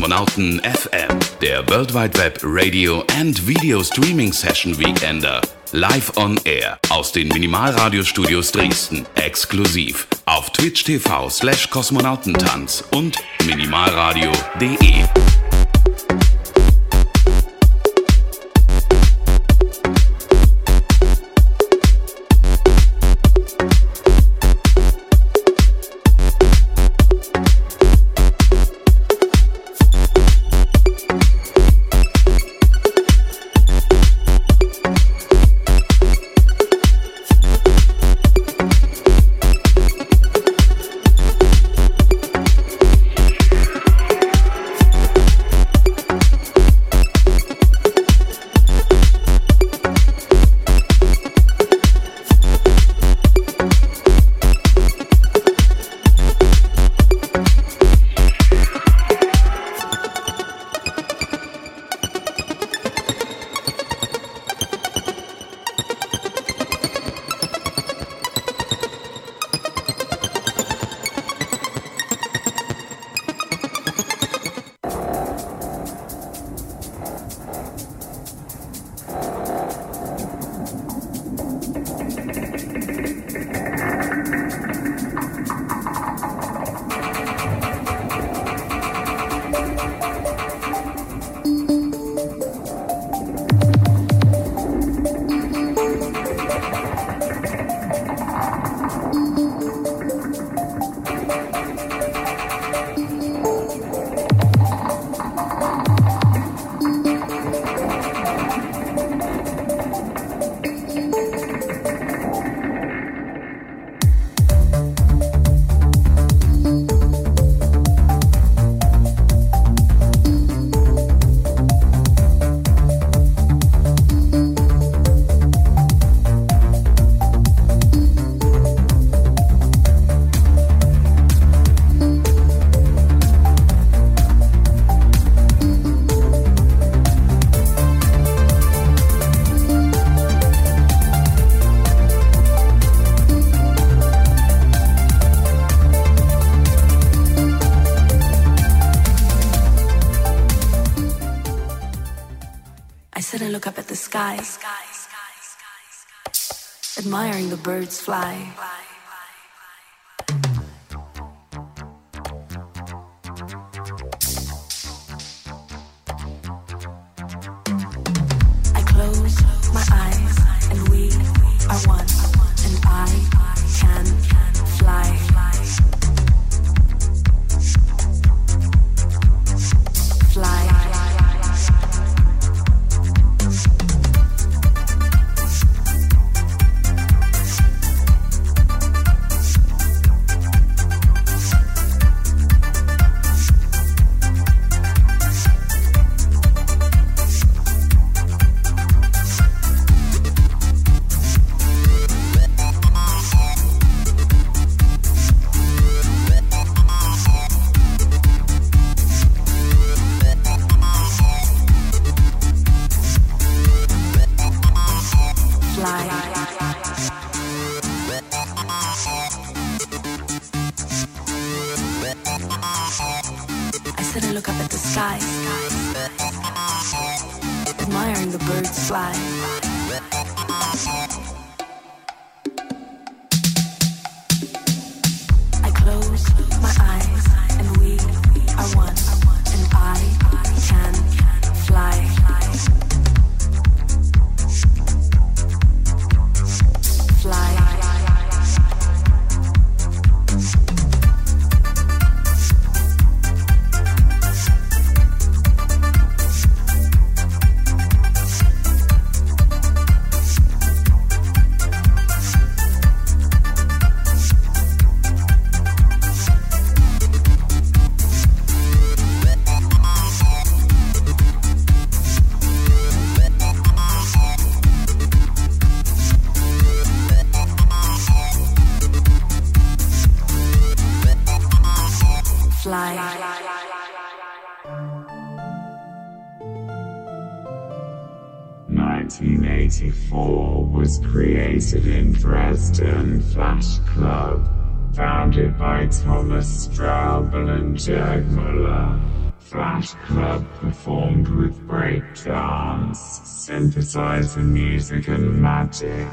Kosmonauten FM, der World Wide Web Radio and Video Streaming Session Weekender. Live on Air aus den Minimalradiostudios Dresden. Exklusiv auf Twitch TV slash Kosmonautentanz und minimalradio.de. birds fly. Dresden Müller. Flash Club performed with breakdance, synthesizer music and magic.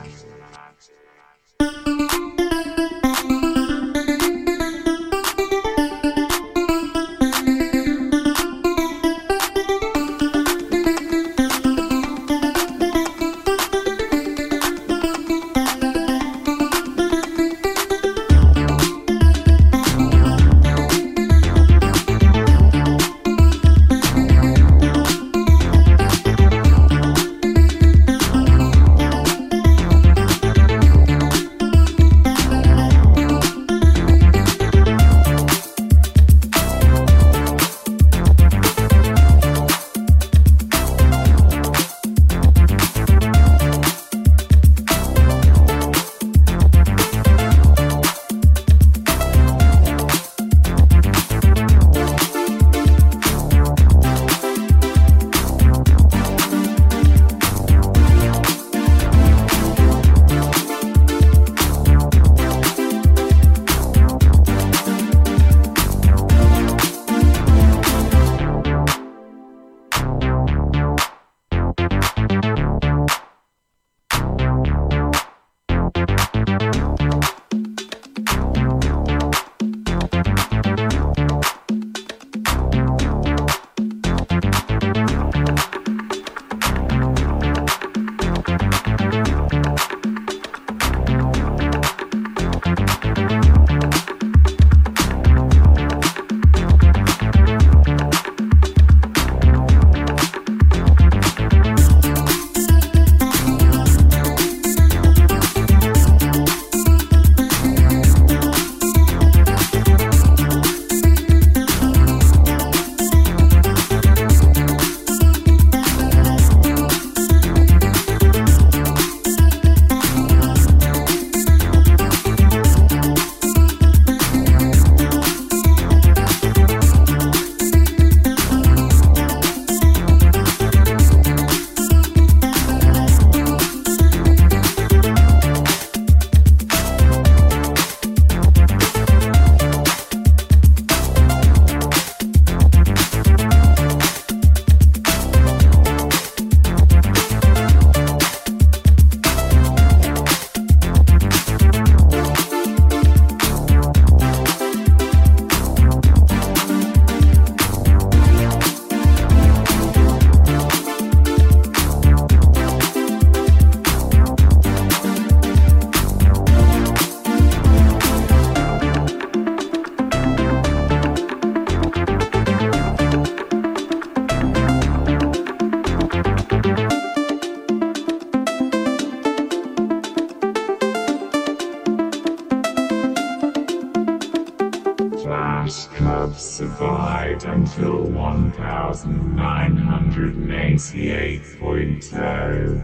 1988.0.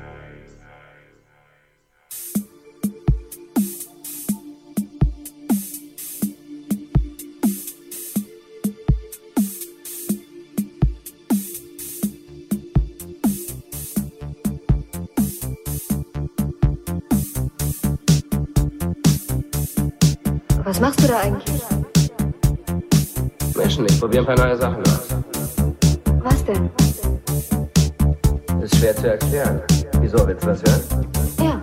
Was machst du da eigentlich? Menschen, ich probiere ein paar neue Sachen aus. Was denn? Ist schwer zu erklären. Wieso, willst du was hören? Ja.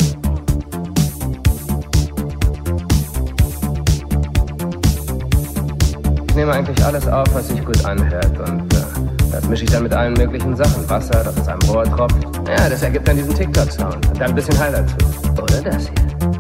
Ich nehme eigentlich alles auf, was sich gut anhört und äh, das mische ich dann mit allen möglichen Sachen. Wasser, das aus einem Rohr tropft. Ja, das ergibt dann diesen TikTok-Sound. Und dann ein bisschen Hall dazu. Oder das hier.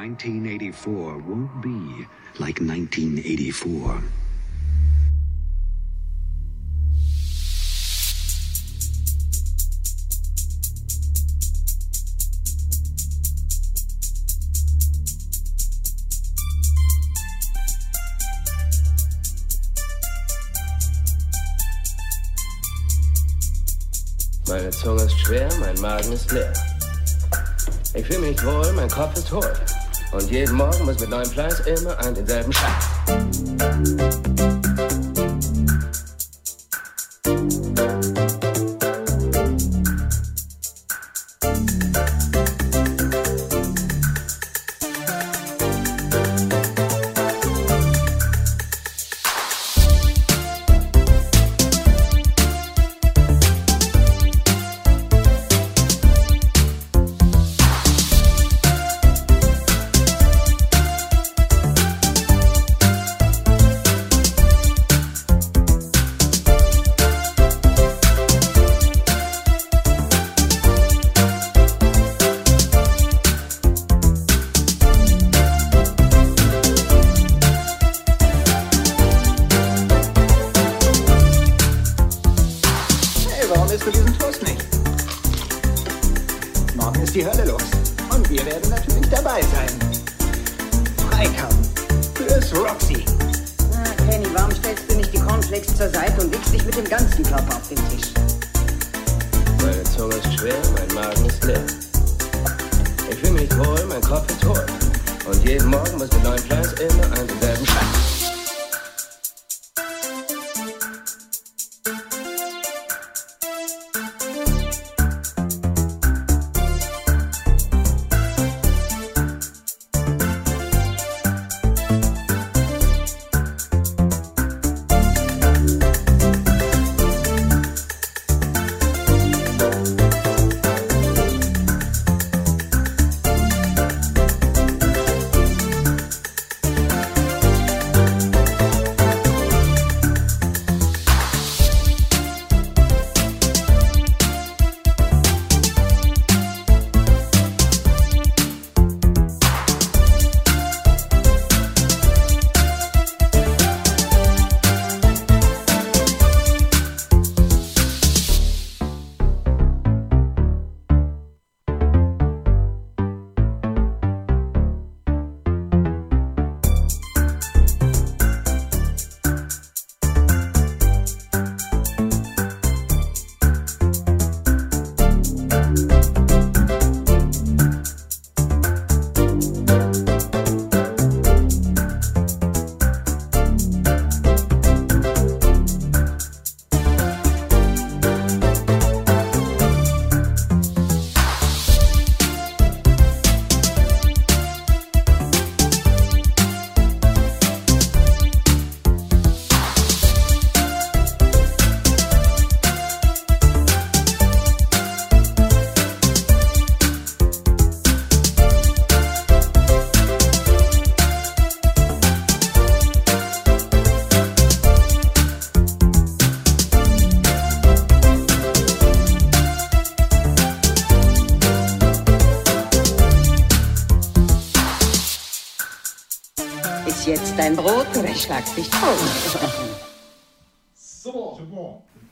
1984 won't be like 1984. Meine Zunge ist schwer, mein Magen ist leer. Ich fühle mich wohl, mein Kopf ist hohl. Und jeden Morgen muss mit neuem Fleiß immer an denselben Scheiß. Isst du diesen Toast nicht? Morgen ist die Hölle los. Und wir werden natürlich dabei sein. Freikaufen. Fürs Roxy. Ah, Kenny, warum stellst du nicht die Cornflakes zur Seite und legst dich mit dem ganzen Körper auf den Tisch? Meine Zunge ist schwer, mein Magen ist leer. Ich fühle mich wohl, mein Kopf ist hohl. Und jeden Morgen muss mit neuem Fleiß immer an denselben Scheiß.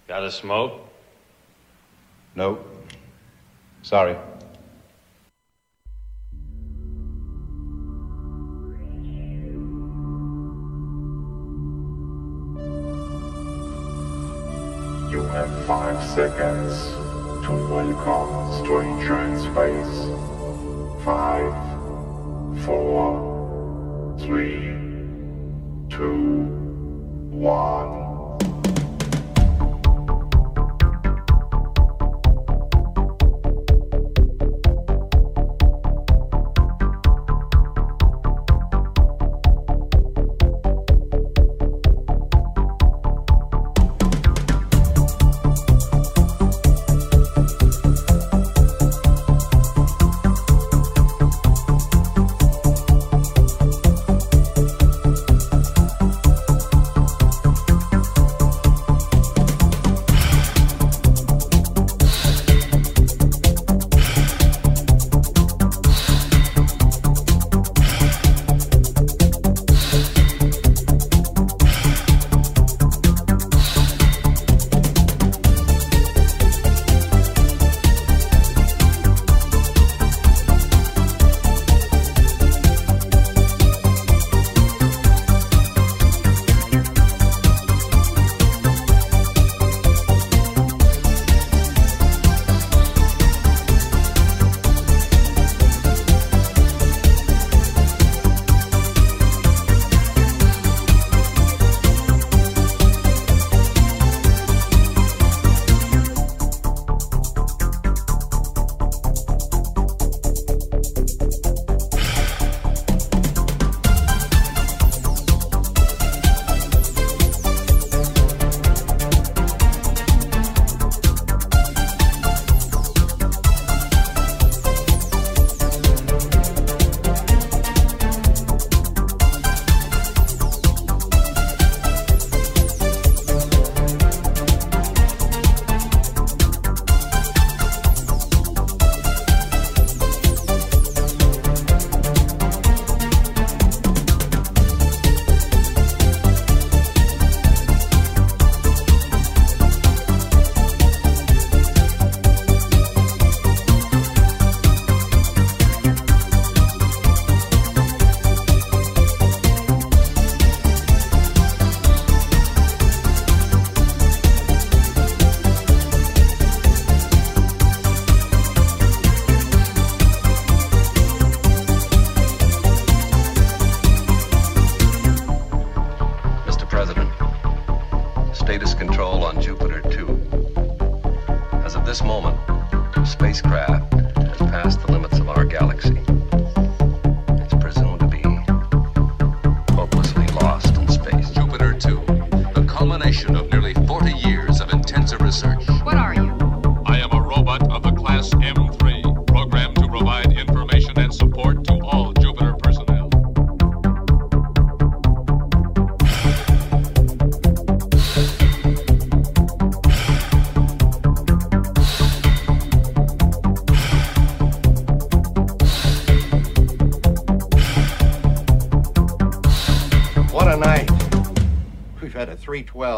Got a smoke? No. Sorry. You have five seconds to welcome stranger in space. Five, four, three, two, one.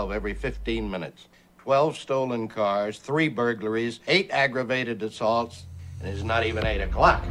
12 every 15 minutes. 12 stolen cars, three burglaries, eight aggravated assaults, and it's not even 8 o'clock.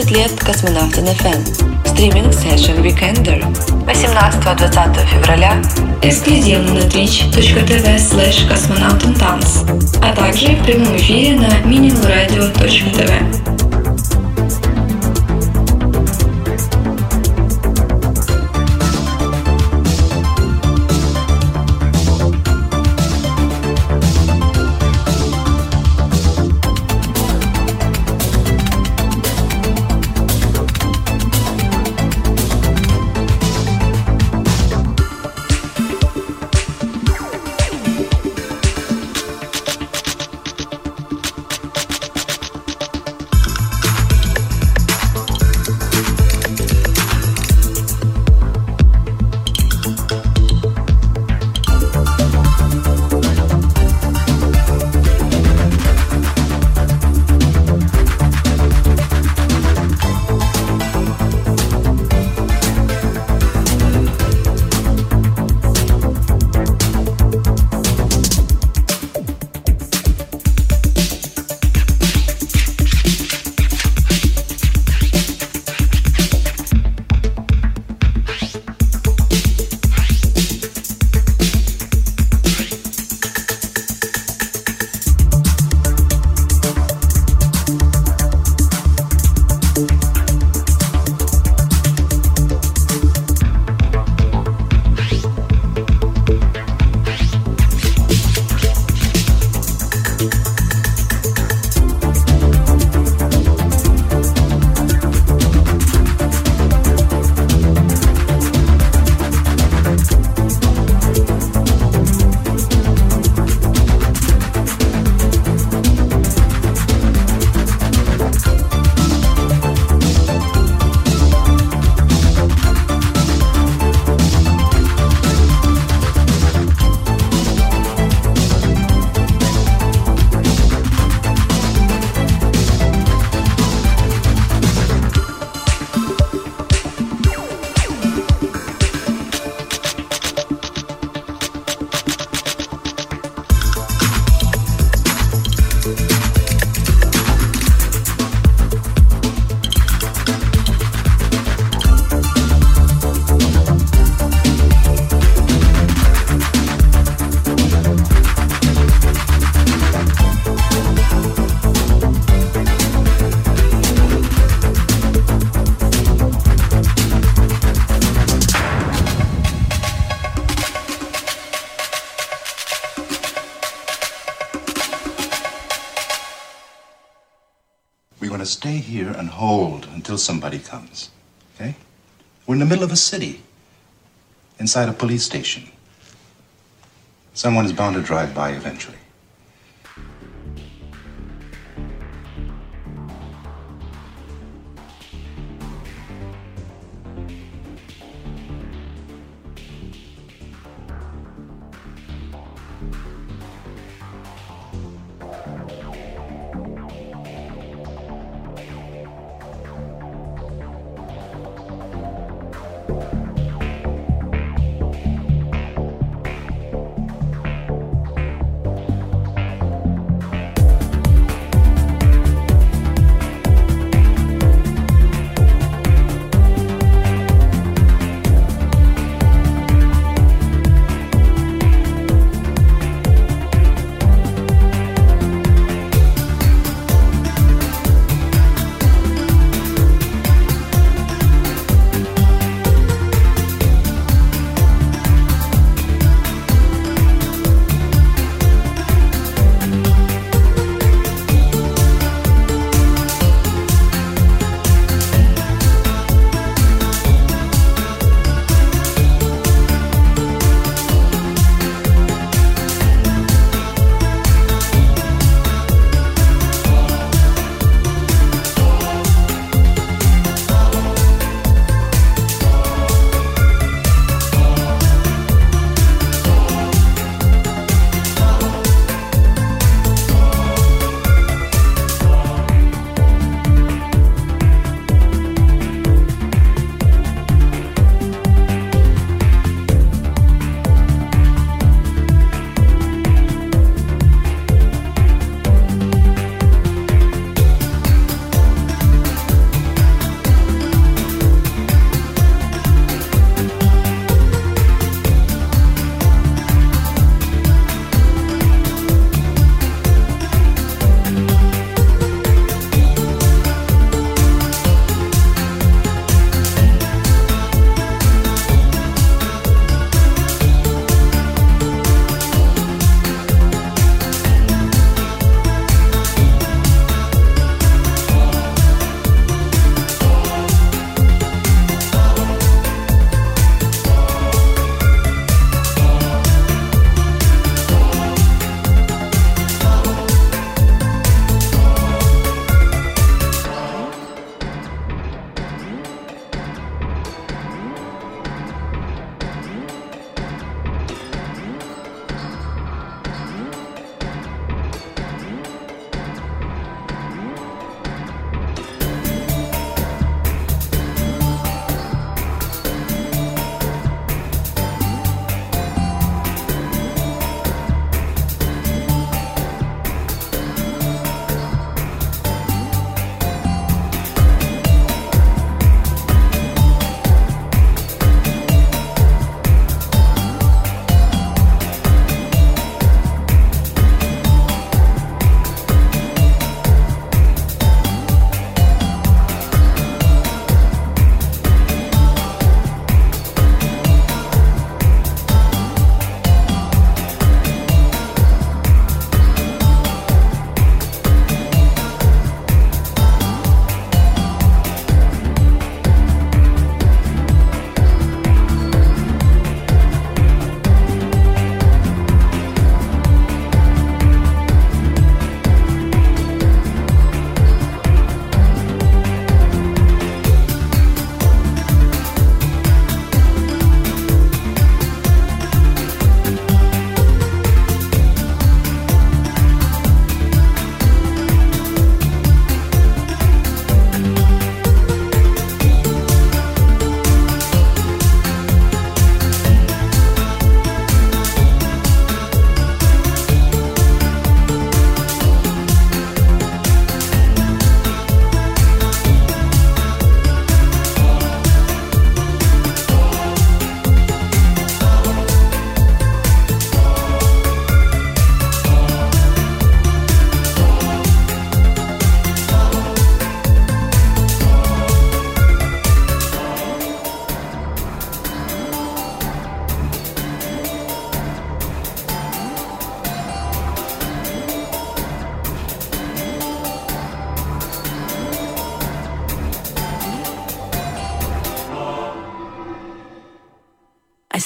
11 лет космонавта на ФМ. Стриминг Session Weekender. 18-20 февраля. Эксклюзивно на twitch.tv slash космонавтантанц. А также в прямом эфире на minimalradio.tv. somebody comes. Okay? We're in the middle of a city, inside a police station. Someone is bound to drive by eventually.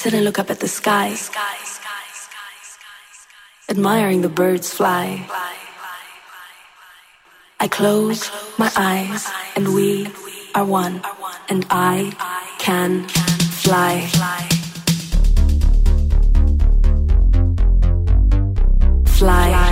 Sit and look up at the sky, admiring the birds fly. I close my eyes and we are one, and I can fly. Fly.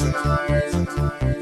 Thank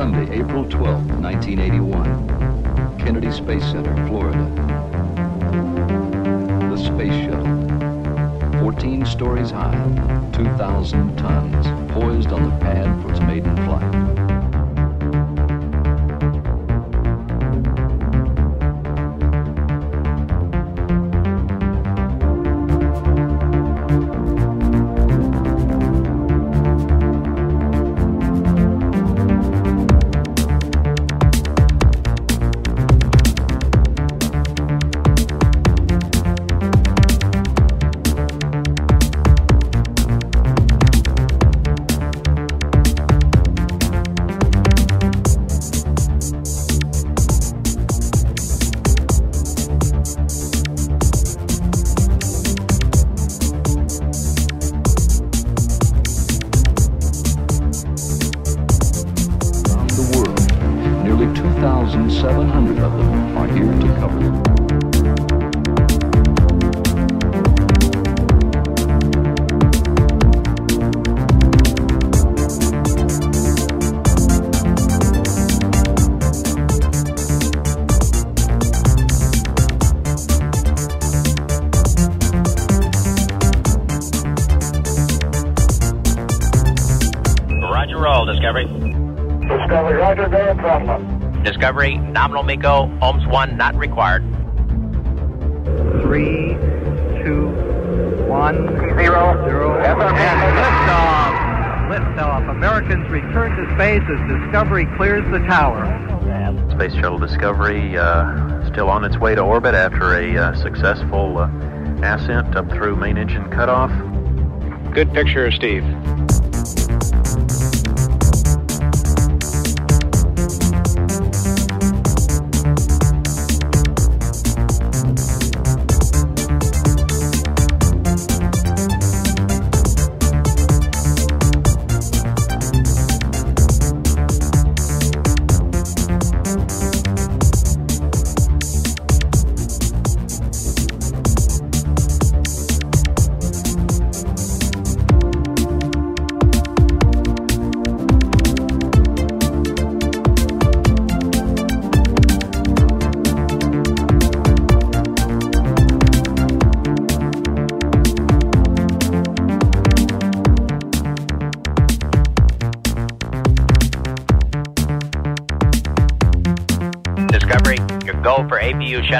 Sunday, April 12, 1981. Kennedy Space Center, Florida. The Space Shuttle. 14 stories high, 2,000 tons, poised on the pad for its maiden flight. Zero, zero, and liftoff. Liftoff. Americans return to space as Discovery clears the tower. Space Shuttle Discovery uh, still on its way to orbit after a uh, successful uh, ascent up through main engine cutoff. Good picture, Steve.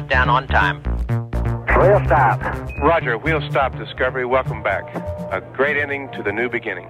Shutdown on time. Wheel stop. Roger, we'll stop, Discovery. Welcome back. A great ending to the new beginning.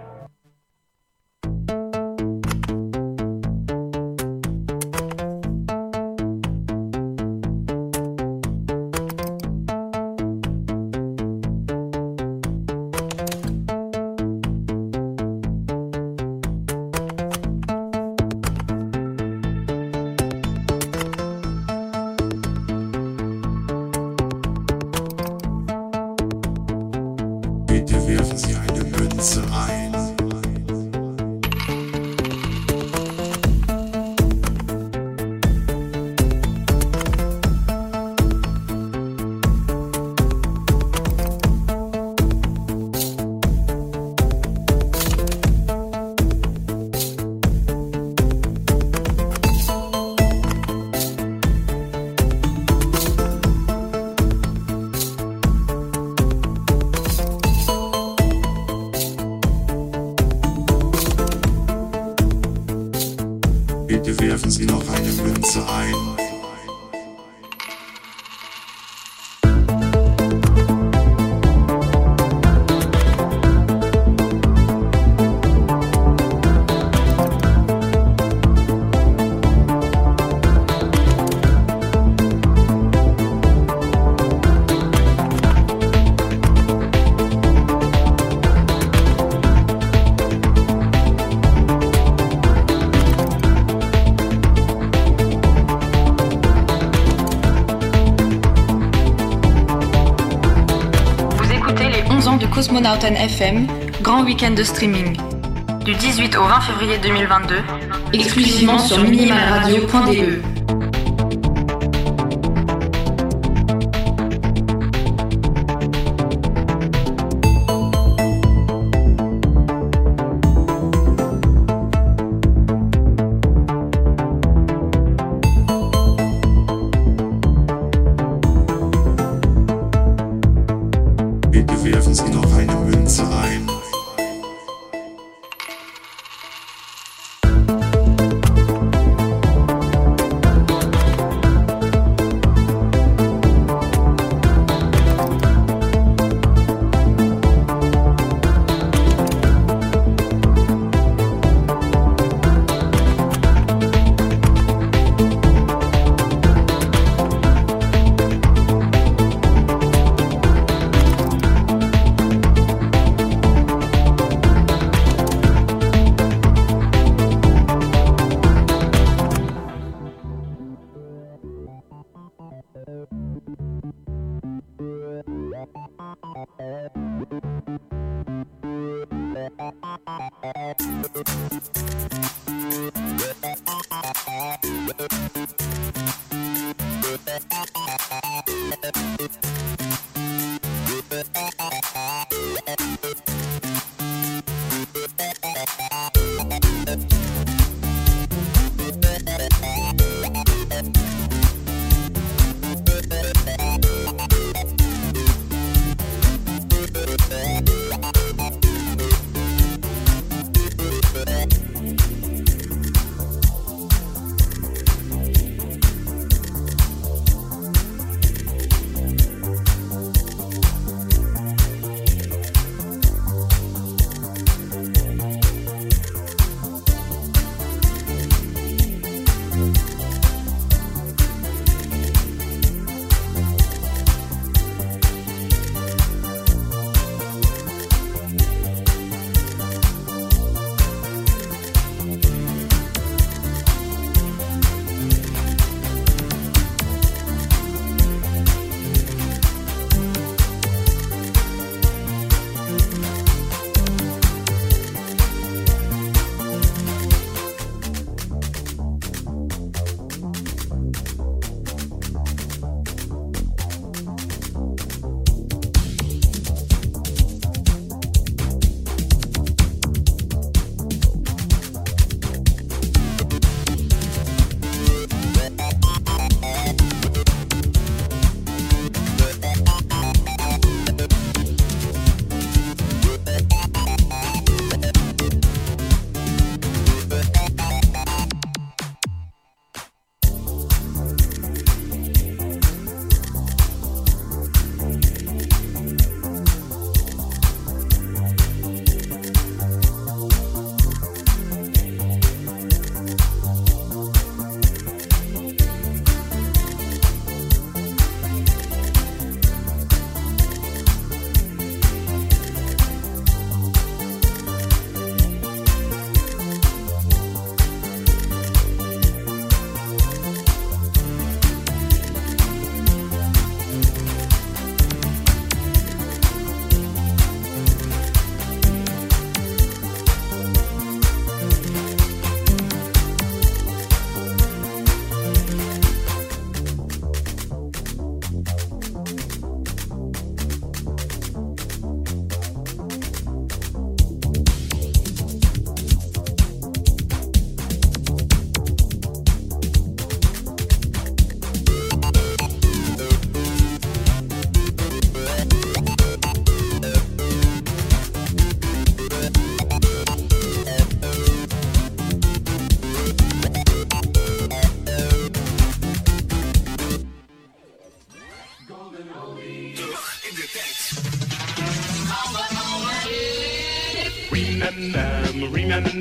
Cosmonauten FM, grand week-end de streaming. Du 18 au 20 février 2022, exclusivement sur minimalradio.de.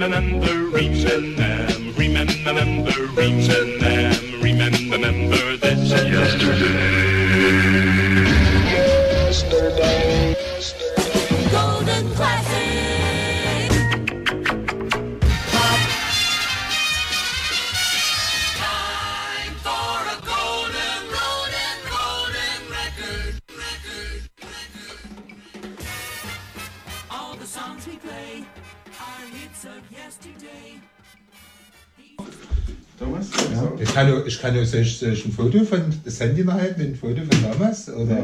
remember, remember, remember, remember. soll ich, soll ich ein Foto von das Handy mal halten, ein Foto von damals? Oder? Ja.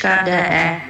2022 exkluzivně na minimalradio.de.